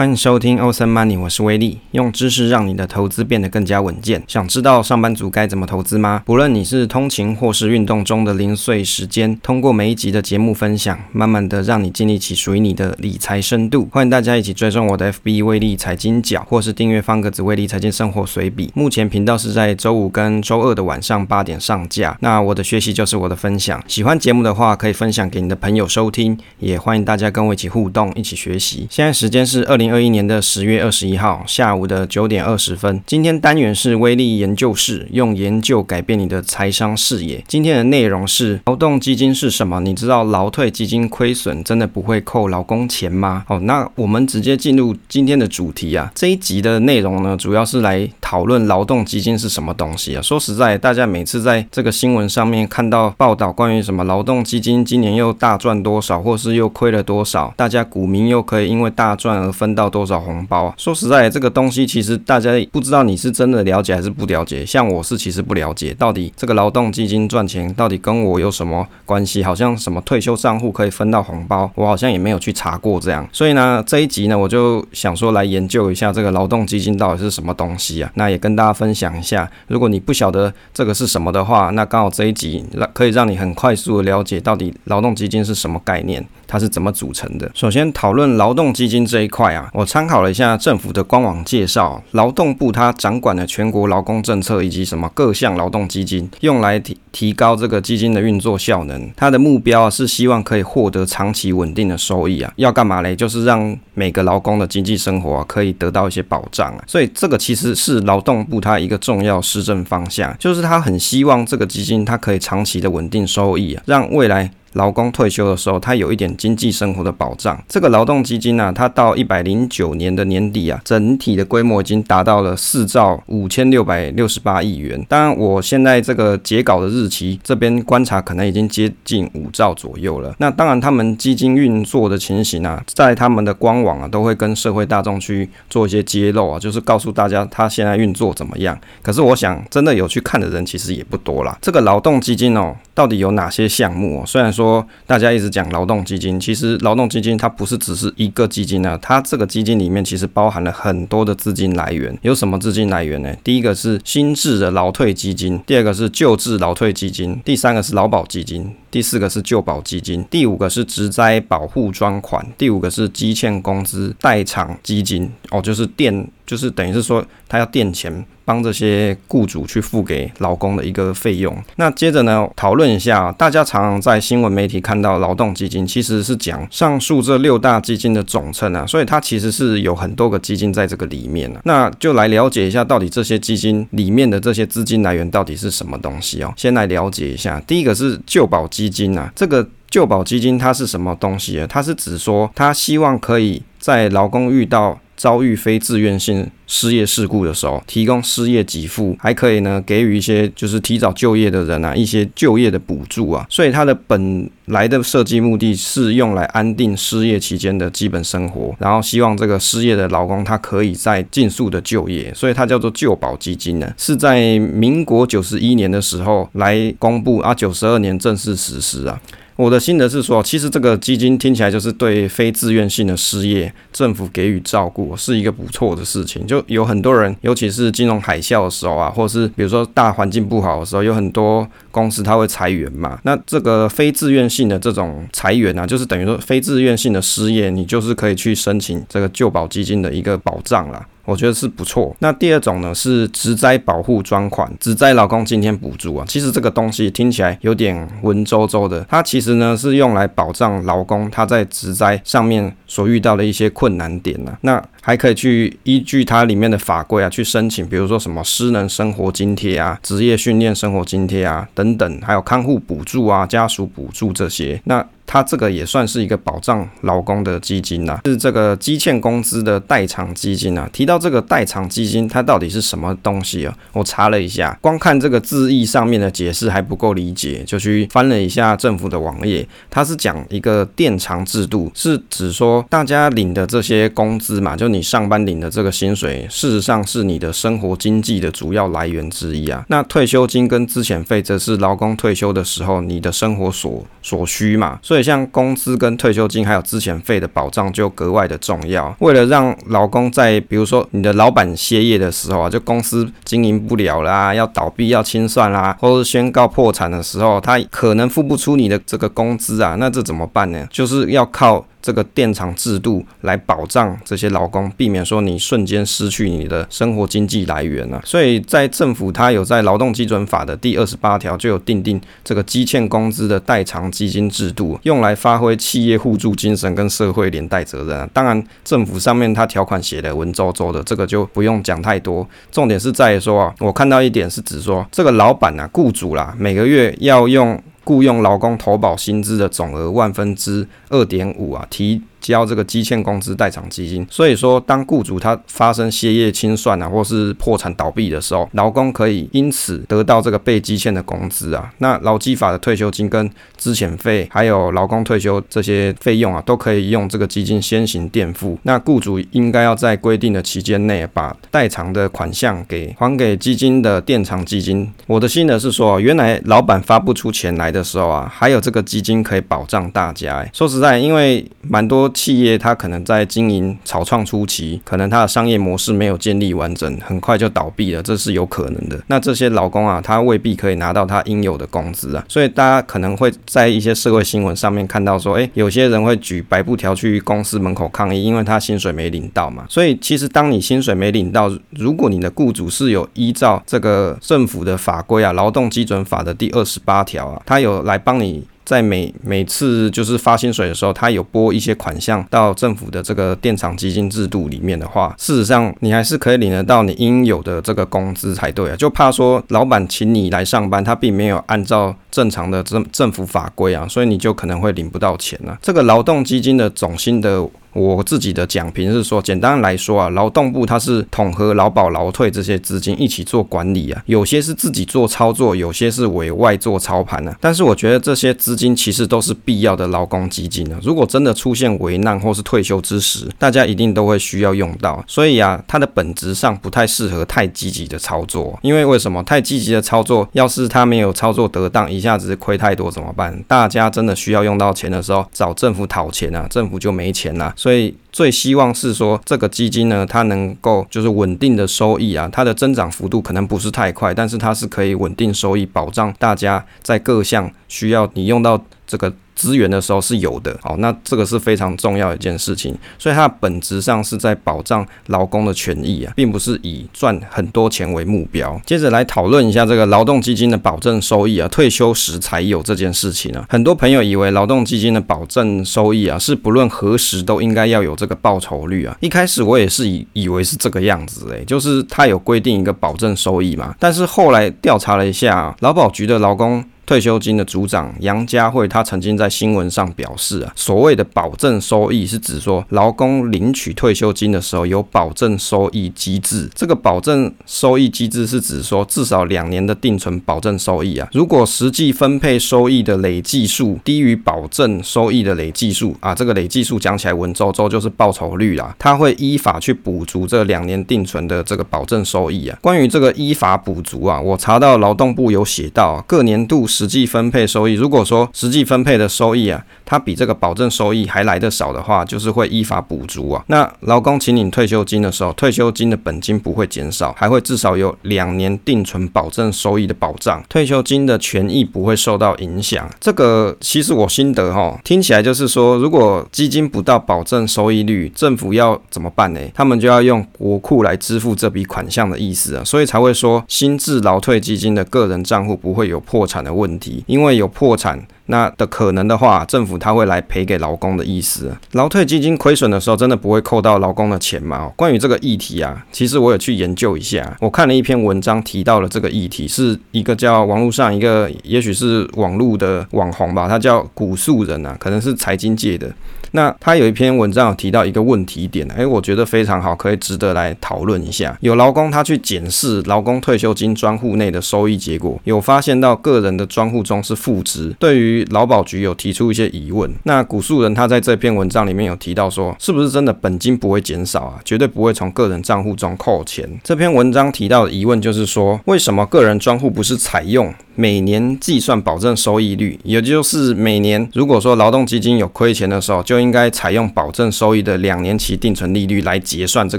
欢迎收听 Awesome Money，我是威利，用知识让你的投资变得更加稳健。想知道上班族该怎么投资吗？不论你是通勤或是运动中的零碎时间，通过每一集的节目分享，慢慢的让你建立起属于你的理财深度。欢迎大家一起追踪我的 FB 威利财经角，或是订阅方格子威利财经生活随笔。目前频道是在周五跟周二的晚上八点上架。那我的学习就是我的分享，喜欢节目的话可以分享给你的朋友收听，也欢迎大家跟我一起互动，一起学习。现在时间是二零。二一年的十月二十一号下午的九点二十分，今天单元是威力研究室，用研究改变你的财商视野。今天的内容是劳动基金是什么？你知道劳退基金亏损真的不会扣劳工钱吗？哦，那我们直接进入今天的主题啊。这一集的内容呢，主要是来讨论劳动基金是什么东西啊。说实在，大家每次在这个新闻上面看到报道关于什么劳动基金今年又大赚多少，或是又亏了多少，大家股民又可以因为大赚而分到。到多少红包啊？说实在，这个东西其实大家不知道你是真的了解还是不了解。像我是其实不了解，到底这个劳动基金赚钱到底跟我有什么关系？好像什么退休账户可以分到红包，我好像也没有去查过这样。所以呢，这一集呢，我就想说来研究一下这个劳动基金到底是什么东西啊？那也跟大家分享一下，如果你不晓得这个是什么的话，那刚好这一集让可以让你很快速的了解到底劳动基金是什么概念。它是怎么组成的？首先讨论劳动基金这一块啊，我参考了一下政府的官网介绍，劳动部它掌管了全国劳工政策以及什么各项劳动基金，用来提提高这个基金的运作效能。它的目标啊是希望可以获得长期稳定的收益啊，要干嘛嘞？就是让每个劳工的经济生活啊可以得到一些保障啊。所以这个其实是劳动部它一个重要施政方向，就是它很希望这个基金它可以长期的稳定收益啊，让未来。劳工退休的时候，他有一点经济生活的保障。这个劳动基金呢、啊，它到一百零九年的年底啊，整体的规模已经达到了四兆五千六百六十八亿元。当然，我现在这个截稿的日期这边观察，可能已经接近五兆左右了。那当然，他们基金运作的情形啊，在他们的官网啊，都会跟社会大众去做一些揭露啊，就是告诉大家他现在运作怎么样。可是，我想真的有去看的人其实也不多啦。这个劳动基金哦，到底有哪些项目哦？虽然说。说大家一直讲劳动基金，其实劳动基金它不是只是一个基金啊，它这个基金里面其实包含了很多的资金来源。有什么资金来源呢？第一个是新制的劳退基金，第二个是旧制劳退基金，第三个是劳保基金，第四个是旧保基金，第五个是职灾保护专款，第五个是积欠工资代偿基金。哦，就是垫，就是等于是说他要垫钱。帮这些雇主去付给劳工的一个费用。那接着呢，讨论一下，大家常常在新闻媒体看到劳动基金，其实是讲上述这六大基金的总称啊，所以它其实是有很多个基金在这个里面啊。那就来了解一下，到底这些基金里面的这些资金来源到底是什么东西哦。先来了解一下，第一个是旧保基基金啊，这个旧保基金它是什么东西啊？它是指说，它希望可以在劳工遇到遭遇非自愿性失业事故的时候，提供失业给付，还可以呢给予一些就是提早就业的人啊一些就业的补助啊。所以它的本来的设计目的是用来安定失业期间的基本生活，然后希望这个失业的劳工他可以再尽速的就业，所以它叫做旧保基金呢，是在民国九十一年的时候来公布啊，九十二年正式实施啊。我的心得是说，其实这个基金听起来就是对非自愿性的失业，政府给予照顾是一个不错的事情。就有很多人，尤其是金融海啸的时候啊，或者是比如说大环境不好的时候，有很多公司它会裁员嘛。那这个非自愿性的这种裁员啊，就是等于说非自愿性的失业，你就是可以去申请这个旧保基金的一个保障啦。我觉得是不错。那第二种呢是职灾保护专款，职灾劳工津贴补助啊。其实这个东西听起来有点文绉绉的，它其实呢是用来保障劳工他在职灾上面所遇到的一些困难点呢、啊。那还可以去依据它里面的法规啊去申请，比如说什么失能生活津贴啊、职业训练生活津贴啊等等，还有看护补助啊、家属补助这些。那它这个也算是一个保障劳工的基金呐、啊，是这个积欠工资的代偿基金啊。提到这个代偿基金，它到底是什么东西啊？我查了一下，光看这个字义上面的解释还不够理解，就去翻了一下政府的网页。它是讲一个垫偿制度，是指说大家领的这些工资嘛，就你上班领的这个薪水，事实上是你的生活经济的主要来源之一啊。那退休金跟资遣费则是劳工退休的时候你的生活所所需嘛，所以。像工资跟退休金还有之前费的保障就格外的重要。为了让老公在比如说你的老板歇业的时候啊，就公司经营不了啦，要倒闭要清算啦，或者是宣告破产的时候，他可能付不出你的这个工资啊，那这怎么办呢？就是要靠。这个电厂制度来保障这些劳工，避免说你瞬间失去你的生活经济来源啊。所以在政府它有在劳动基准法的第二十八条就有订定这个积欠工资的代偿基金制度，用来发挥企业互助精神跟社会连带责任啊。当然，政府上面它条款写的文绉绉的，这个就不用讲太多。重点是在于说啊，我看到一点是指说这个老板啊，雇主啦，每个月要用雇佣劳工投保薪资的总额万分之二点五啊，提。交这个积欠工资代偿基金，所以说当雇主他发生歇业清算啊，或是破产倒闭的时候，劳工可以因此得到这个被积欠的工资啊。那劳基法的退休金跟资遣费，还有劳工退休这些费用啊，都可以用这个基金先行垫付。那雇主应该要在规定的期间内把代偿的款项给还给基金的垫偿基金。我的心得是说，原来老板发不出钱来的时候啊，还有这个基金可以保障大家。说实在，因为蛮多。企业它可能在经营草创初期，可能它的商业模式没有建立完整，很快就倒闭了，这是有可能的。那这些劳工啊，他未必可以拿到他应有的工资啊，所以大家可能会在一些社会新闻上面看到说，诶，有些人会举白布条去公司门口抗议，因为他薪水没领到嘛。所以其实当你薪水没领到，如果你的雇主是有依照这个政府的法规啊，劳动基准法的第二十八条啊，他有来帮你。在每每次就是发薪水的时候，他有拨一些款项到政府的这个电厂基金制度里面的话，事实上你还是可以领得到你应有的这个工资才对啊。就怕说老板请你来上班，他并没有按照正常的政政府法规啊，所以你就可能会领不到钱啊。这个劳动基金的总薪的。我自己的讲评是说，简单来说啊，劳动部它是统合劳保、劳退这些资金一起做管理啊，有些是自己做操作，有些是委外做操盘啊。但是我觉得这些资金其实都是必要的劳工基金啊。如果真的出现危难或是退休之时，大家一定都会需要用到。所以啊，它的本质上不太适合太积极的操作。因为为什么？太积极的操作，要是他没有操作得当，一下子亏太多怎么办？大家真的需要用到钱的时候，找政府讨钱啊，政府就没钱了。所以最希望是说，这个基金呢，它能够就是稳定的收益啊，它的增长幅度可能不是太快，但是它是可以稳定收益，保障大家在各项需要你用到这个。资源的时候是有的，好，那这个是非常重要的一件事情，所以它本质上是在保障劳工的权益啊，并不是以赚很多钱为目标。接着来讨论一下这个劳动基金的保证收益啊，退休时才有这件事情啊。很多朋友以为劳动基金的保证收益啊，是不论何时都应该要有这个报酬率啊。一开始我也是以以为是这个样子诶，就是它有规定一个保证收益嘛，但是后来调查了一下，劳保局的劳工。退休金的组长杨佳慧，他曾经在新闻上表示啊，所谓的保证收益是指说，劳工领取退休金的时候有保证收益机制。这个保证收益机制是指说，至少两年的定存保证收益啊，如果实际分配收益的累计数低于保证收益的累计数啊，这个累计数讲起来文绉绉就是报酬率啦，他会依法去补足这两年定存的这个保证收益啊。关于这个依法补足啊，我查到劳动部有写到各年度。实际分配收益，如果说实际分配的收益啊，它比这个保证收益还来得少的话，就是会依法补足啊。那劳工请领退休金的时候，退休金的本金不会减少，还会至少有两年定存保证收益的保障，退休金的权益不会受到影响。这个其实我心得哈，听起来就是说，如果基金不到保证收益率，政府要怎么办呢？他们就要用国库来支付这笔款项的意思啊，所以才会说新制劳退基金的个人账户不会有破产的问。问题，因为有破产那的可能的话，政府他会来赔给劳工的意思。劳退基金亏损的时候，真的不会扣到劳工的钱吗？关于这个议题啊，其实我有去研究一下，我看了一篇文章提到了这个议题，是一个叫网络上一个，也许是网络的网红吧，他叫古树人啊，可能是财经界的。那他有一篇文章有提到一个问题点，诶，我觉得非常好，可以值得来讨论一下。有劳工他去检视劳工退休金专户内的收益结果，有发现到个人的专户中是负值，对于于劳保局有提出一些疑问。那古树人他在这篇文章里面有提到说，是不是真的本金不会减少啊？绝对不会从个人账户中扣钱。这篇文章提到的疑问就是说，为什么个人专户不是采用每年计算保证收益率，也就是每年如果说劳动基金有亏钱的时候，就应该采用保证收益的两年期定存利率来结算这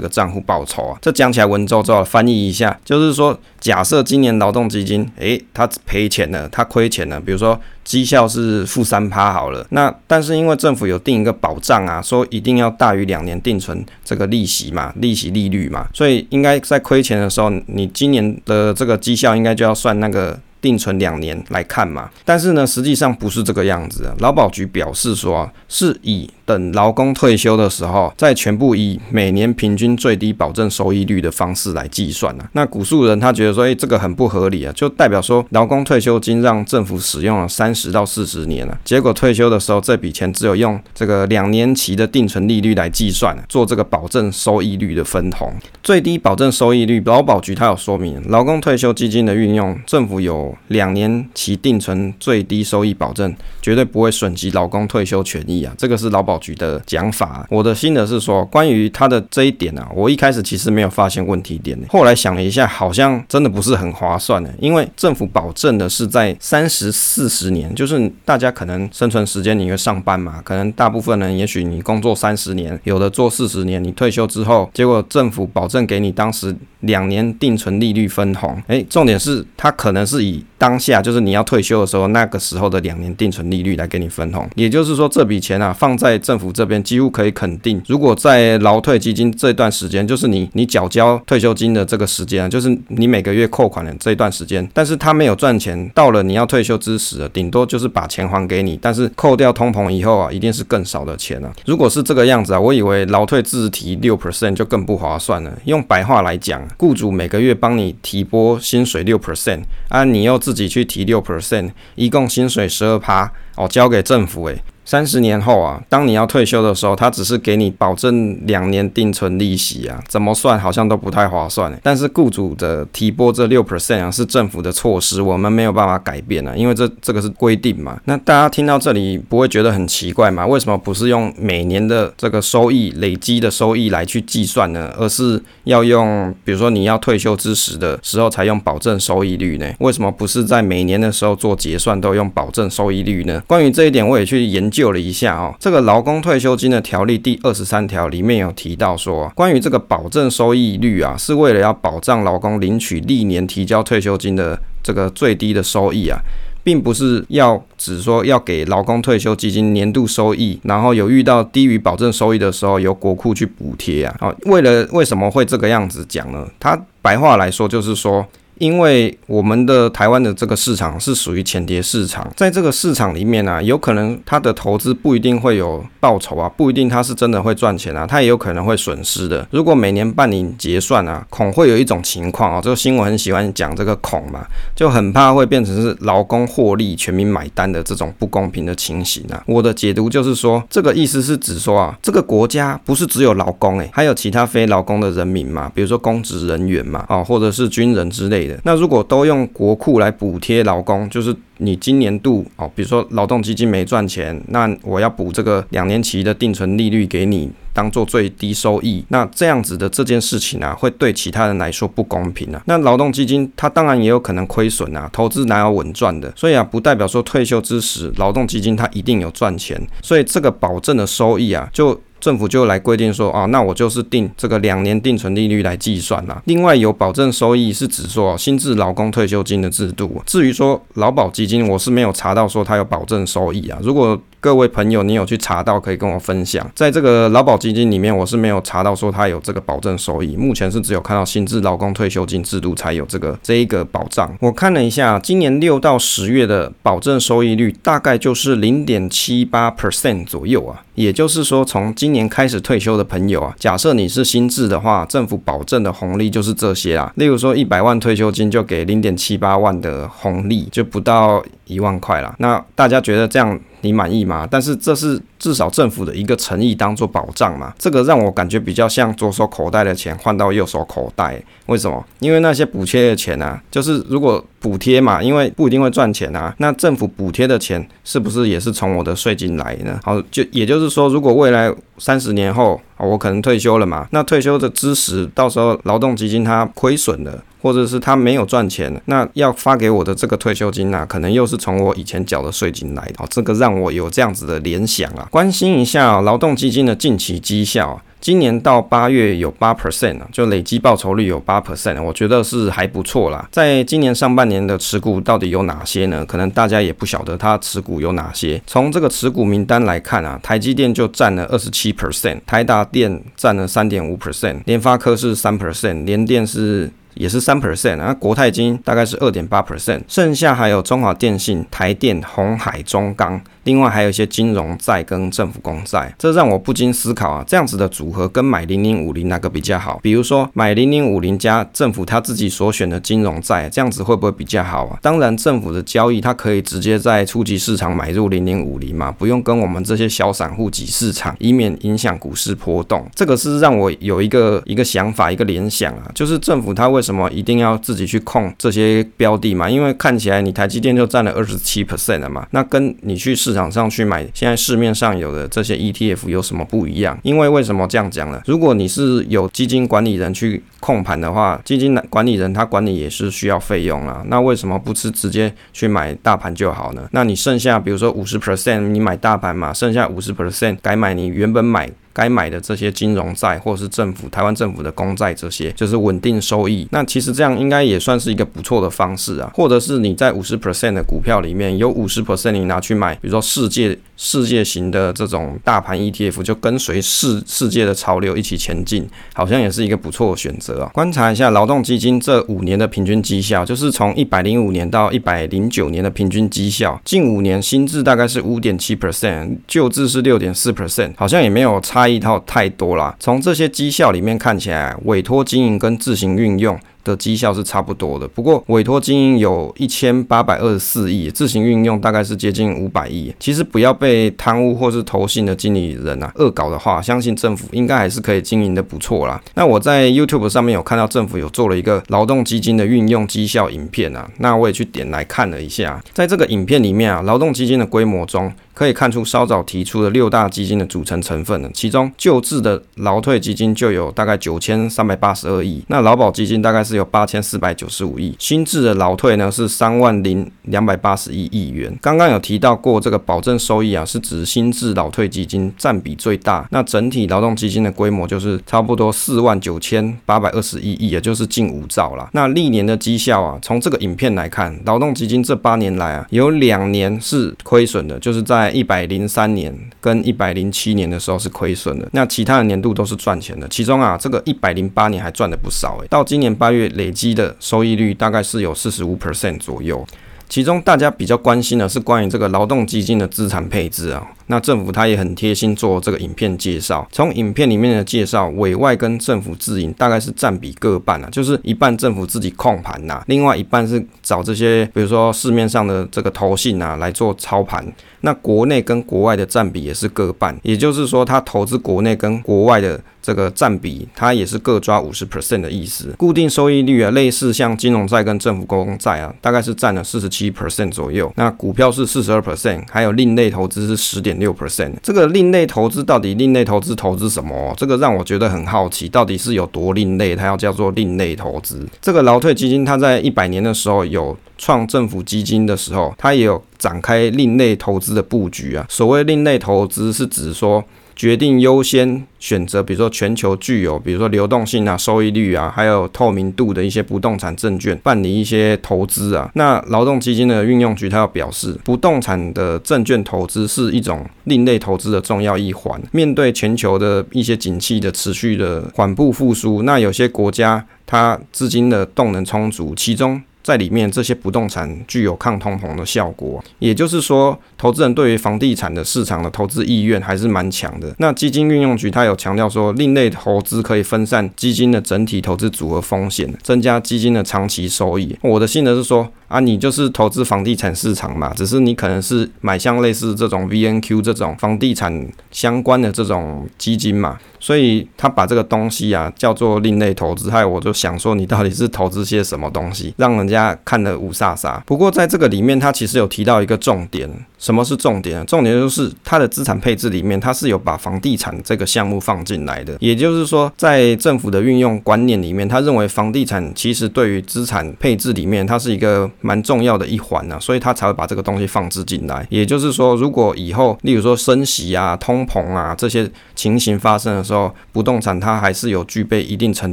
个账户报酬啊？这讲起来文绉绉，翻译一下就是说，假设今年劳动基金，诶，他赔钱了，他亏钱了，比如说绩效是负三趴好了，那但是因为政府有定一个保障啊，说一定要大于两年定存这个利息嘛，利息利率嘛，所以应该在亏钱的时候，你今年的这个绩效应该就要算那个。定存两年来看嘛，但是呢，实际上不是这个样子。劳保局表示说，是以等劳工退休的时候，再全部以每年平均最低保证收益率的方式来计算啊。那古树人他觉得说，诶，这个很不合理啊，就代表说劳工退休金让政府使用了三十到四十年了，结果退休的时候这笔钱只有用这个两年期的定存利率来计算，做这个保证收益率的分红。最低保证收益率，劳保局他有说明，劳工退休基金的运用，政府有。两年期定存最低收益保证，绝对不会损及劳工退休权益啊！这个是劳保局的讲法。我的心得是说，关于他的这一点啊，我一开始其实没有发现问题点，后来想了一下，好像真的不是很划算的，因为政府保证的是在三十四十年，就是大家可能生存时间你会上班嘛，可能大部分人也许你工作三十年，有的做四十年，你退休之后，结果政府保证给你当时两年定存利率分红，诶，重点是它可能是以当下就是你要退休的时候，那个时候的两年定存利率来给你分红，也就是说这笔钱啊放在政府这边，几乎可以肯定，如果在劳退基金这段时间，就是你你缴交退休金的这个时间，就是你每个月扣款的这一段时间，但是他没有赚钱，到了你要退休之时，顶多就是把钱还给你，但是扣掉通膨以后啊，一定是更少的钱啊。如果是这个样子啊，我以为劳退自提六 percent 就更不划算了。用白话来讲，雇主每个月帮你提拨薪水六 percent 啊，你又自自己去提六 percent，一共薪水十二趴哦，交给政府诶。三十年后啊，当你要退休的时候，他只是给你保证两年定存利息啊，怎么算好像都不太划算。但是雇主的提拨这六 percent 啊，是政府的措施，我们没有办法改变啊，因为这这个是规定嘛。那大家听到这里不会觉得很奇怪吗？为什么不是用每年的这个收益累积的收益来去计算呢？而是要用，比如说你要退休之时的时候才用保证收益率呢？为什么不是在每年的时候做结算都用保证收益率呢？关于这一点，我也去研救了一下哦，这个劳工退休金的条例第二十三条里面有提到说，关于这个保证收益率啊，是为了要保障劳工领取历年提交退休金的这个最低的收益啊，并不是要只说要给劳工退休基金年度收益，然后有遇到低于保证收益的时候，由国库去补贴啊。哦，为了为什么会这个样子讲呢？他白话来说就是说。因为我们的台湾的这个市场是属于浅碟市场，在这个市场里面啊，有可能它的投资不一定会有报酬啊，不一定它是真的会赚钱啊，它也有可能会损失的。如果每年办理结算啊，恐会有一种情况啊，这个新闻很喜欢讲这个恐嘛，就很怕会变成是劳工获利，全民买单的这种不公平的情形啊。我的解读就是说，这个意思是指说啊，这个国家不是只有劳工诶，还有其他非劳工的人民嘛，比如说公职人员嘛，哦，或者是军人之类那如果都用国库来补贴劳工，就是你今年度哦，比如说劳动基金没赚钱，那我要补这个两年期的定存利率给你，当做最低收益。那这样子的这件事情啊，会对其他人来说不公平啊。那劳动基金它当然也有可能亏损啊，投资哪有稳赚的？所以啊，不代表说退休之时劳动基金它一定有赚钱。所以这个保证的收益啊，就。政府就来规定说啊，那我就是定这个两年定存利率来计算啦。另外有保证收益是指说新制劳工退休金的制度。至于说劳保基金，我是没有查到说它有保证收益啊。如果各位朋友，你有去查到可以跟我分享。在这个劳保基金里面，我是没有查到说它有这个保证收益。目前是只有看到新制劳工退休金制度才有这个这一个保障。我看了一下，今年六到十月的保证收益率大概就是零点七八 percent 左右啊。也就是说，从今年开始退休的朋友啊，假设你是新制的话，政府保证的红利就是这些啦。例如说，一百万退休金就给零点七八万的红利，就不到一万块啦。那大家觉得这样你满意吗？但是这是至少政府的一个诚意，当做保障嘛。这个让我感觉比较像左手口袋的钱换到右手口袋。为什么？因为那些补贴的钱啊，就是如果补贴嘛，因为不一定会赚钱啊。那政府补贴的钱是不是也是从我的税金来呢？好，就也就是说，如果未来三十年后，我可能退休了嘛，那退休的之时，到时候劳动基金它亏损了，或者是它没有赚钱，那要发给我的这个退休金啊，可能又是从我以前缴的税金来的。哦，这个让我有这样子的联想啊。关心一下劳动基金的近期绩效。今年到八月有八 percent 啊，就累积报酬率有八 percent，我觉得是还不错啦。在今年上半年的持股到底有哪些呢？可能大家也不晓得它持股有哪些。从这个持股名单来看啊，台积电就占了二十七 percent，台达电占了三点五 percent，联发科是三 percent，联电是。也是三 percent，那国泰金大概是二点八 percent，剩下还有中华电信、台电、红海、中钢，另外还有一些金融债跟政府公债，这让我不禁思考啊，这样子的组合跟买零零五零哪个比较好？比如说买零零五零加政府他自己所选的金融债，这样子会不会比较好啊？当然，政府的交易它可以直接在初级市场买入零零五零嘛，不用跟我们这些小散户挤市场，以免影响股市波动。这个是让我有一个一个想法，一个联想啊，就是政府它为什么一定要自己去控这些标的嘛？因为看起来你台积电就占了二十七 percent 了嘛，那跟你去市市场上去买现在市面上有的这些 ETF 有什么不一样？因为为什么这样讲呢？如果你是有基金管理人去控盘的话，基金管理人他管理也是需要费用啊。那为什么不是直接去买大盘就好呢？那你剩下比如说五十 percent 你买大盘嘛，剩下五十 percent 改买你原本买。该买的这些金融债，或者是政府台湾政府的公债，这些就是稳定收益。那其实这样应该也算是一个不错的方式啊。或者是你在五十 percent 的股票里面有五十 percent 你拿去买，比如说世界世界型的这种大盘 ETF，就跟随世世界的潮流一起前进，好像也是一个不错的选择啊。观察一下劳动基金这五年的平均绩效，就是从一百零五年到一百零九年的平均绩效，近五年新制大概是五点七 percent，旧制是六点四 percent，好像也没有差。差异套太多了，从这些绩效里面看起来，委托经营跟自行运用的绩效是差不多的，不过委托经营有一千八百二十四亿，自行运用大概是接近五百亿。其实不要被贪污或是投信的经理人啊恶搞的话，相信政府应该还是可以经营的不错啦。那我在 YouTube 上面有看到政府有做了一个劳动基金的运用绩效影片啊，那我也去点来看了一下，在这个影片里面啊，劳动基金的规模中可以看出稍早提出的六大基金的组成成分呢，其中旧制的劳退基金就有大概九千三百八十二亿，那劳保基金大概是。是有八千四百九十五亿，新制的劳退呢是三万零两百八十一亿元。刚刚有提到过，这个保证收益啊是指新制劳退基金占比最大。那整体劳动基金的规模就是差不多四万九千八百二十一亿，也就是近五兆了。那历年的绩效啊，从这个影片来看，劳动基金这八年来啊，有两年是亏损的，就是在一百零三年跟一百零七年的时候是亏损的。那其他的年度都是赚钱的，其中啊这个一百零八年还赚了不少诶、到今年八月。累积的收益率大概是有四十五 percent 左右，其中大家比较关心的是关于这个劳动基金的资产配置啊。那政府它也很贴心做这个影片介绍，从影片里面的介绍，委外跟政府自营大概是占比各半啊，就是一半政府自己控盘呐，另外一半是找这些比如说市面上的这个投信啊来做操盘。那国内跟国外的占比也是各半，也就是说它投资国内跟国外的这个占比，它也是各抓五十 percent 的意思。固定收益率啊，类似像金融债跟政府公债啊，大概是占了四十七 percent 左右。那股票是四十二 percent，还有另类投资是十点。六 percent，这个另类投资到底另类投资投资什么？这个让我觉得很好奇，到底是有多另类？它要叫做另类投资。这个劳退基金，它在一百年的时候有创政府基金的时候，它也有展开另类投资的布局啊。所谓另类投资，是指说。决定优先选择，比如说全球具有，比如说流动性啊、收益率啊，还有透明度的一些不动产证券，办理一些投资啊。那劳动基金的运用局，它要表示，不动产的证券投资是一种另类投资的重要一环。面对全球的一些景气的持续的缓步复苏，那有些国家它资金的动能充足，其中。在里面，这些不动产具有抗通膨的效果，也就是说，投资人对于房地产的市场的投资意愿还是蛮强的。那基金运用局它有强调说，另类投资可以分散基金的整体投资组合风险，增加基金的长期收益。我的心得是说。啊，你就是投资房地产市场嘛，只是你可能是买像类似这种 VNQ 这种房地产相关的这种基金嘛。所以他把这个东西啊叫做另类投资，害我就想说你到底是投资些什么东西，让人家看得雾煞煞。不过在这个里面，他其实有提到一个重点，什么是重点？重点就是他的资产配置里面，他是有把房地产这个项目放进来的。也就是说，在政府的运用观念里面，他认为房地产其实对于资产配置里面，它是一个蛮重要的一环呢，所以他才会把这个东西放置进来。也就是说，如果以后例如说升息啊、通膨啊这些情形发生的时候，不动产它还是有具备一定程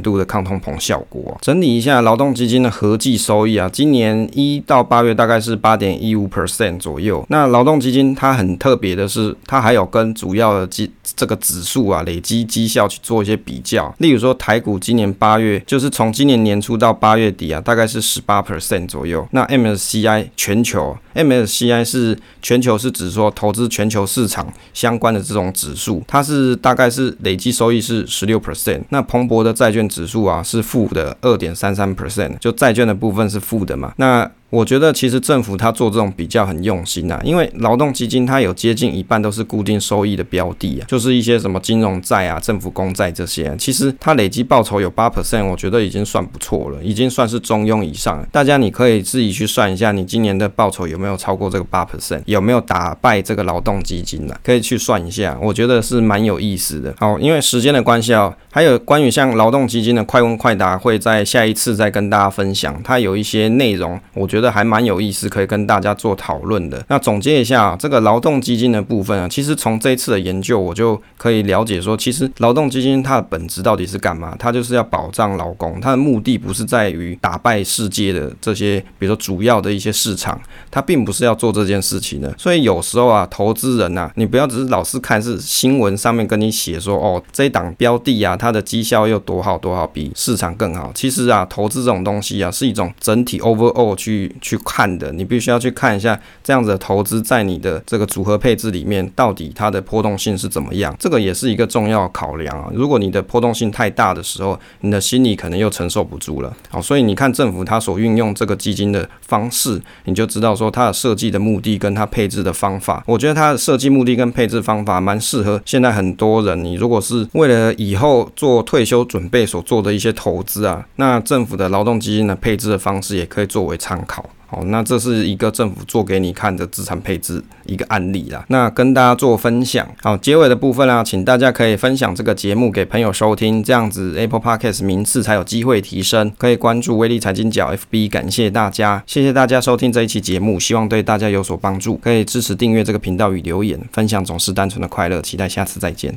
度的抗通膨效果。整理一下劳动基金的合计收益啊，今年一到八月大概是八点一五 percent 左右。那劳动基金它很特别的是，它还有跟主要的基这个指数啊累积绩效去做一些比较。例如说台股今年八月就是从今年年初到八月底啊，大概是十八 percent 左右。那 MSCI 全球 MSCI 是全球是指说投资全球市场相关的这种指数，它是大概是累积。收益是十六 percent，那彭博的债券指数啊是负的二点三三 percent，就债券的部分是负的嘛，那。我觉得其实政府他做这种比较很用心呐，因为劳动基金它有接近一半都是固定收益的标的啊，就是一些什么金融债啊、政府公债这些，其实它累计报酬有八 percent，我觉得已经算不错了，已经算是中庸以上。大家你可以自己去算一下，你今年的报酬有没有超过这个八 percent，有没有打败这个劳动基金呢？可以去算一下，我觉得是蛮有意思的。好，因为时间的关系啊，还有关于像劳动基金的快问快答，会在下一次再跟大家分享，它有一些内容，我觉得。觉得还蛮有意思，可以跟大家做讨论的。那总结一下这个劳动基金的部分啊，其实从这一次的研究，我就可以了解说，其实劳动基金它的本质到底是干嘛？它就是要保障劳工，它的目的不是在于打败世界的这些，比如说主要的一些市场，它并不是要做这件事情的。所以有时候啊，投资人呐，你不要只是老是看是新闻上面跟你写说，哦，这档标的啊，它的绩效又多好多好，比市场更好。其实啊，投资这种东西啊，是一种整体 overall 去。去看的，你必须要去看一下这样子的投资在你的这个组合配置里面，到底它的波动性是怎么样？这个也是一个重要考量啊。如果你的波动性太大的时候，你的心理可能又承受不住了。好，所以你看政府它所运用这个基金的方式，你就知道说它的设计的目的跟它配置的方法。我觉得它的设计目的跟配置方法蛮适合现在很多人。你如果是为了以后做退休准备所做的一些投资啊，那政府的劳动基金的配置的方式也可以作为参考。好，那这是一个政府做给你看的资产配置一个案例啦。那跟大家做分享。好，结尾的部分啦，请大家可以分享这个节目给朋友收听，这样子 Apple Podcast 名次才有机会提升。可以关注威利财经角 FB，感谢大家，谢谢大家收听这一期节目，希望对大家有所帮助。可以支持订阅这个频道与留言，分享总是单纯的快乐，期待下次再见。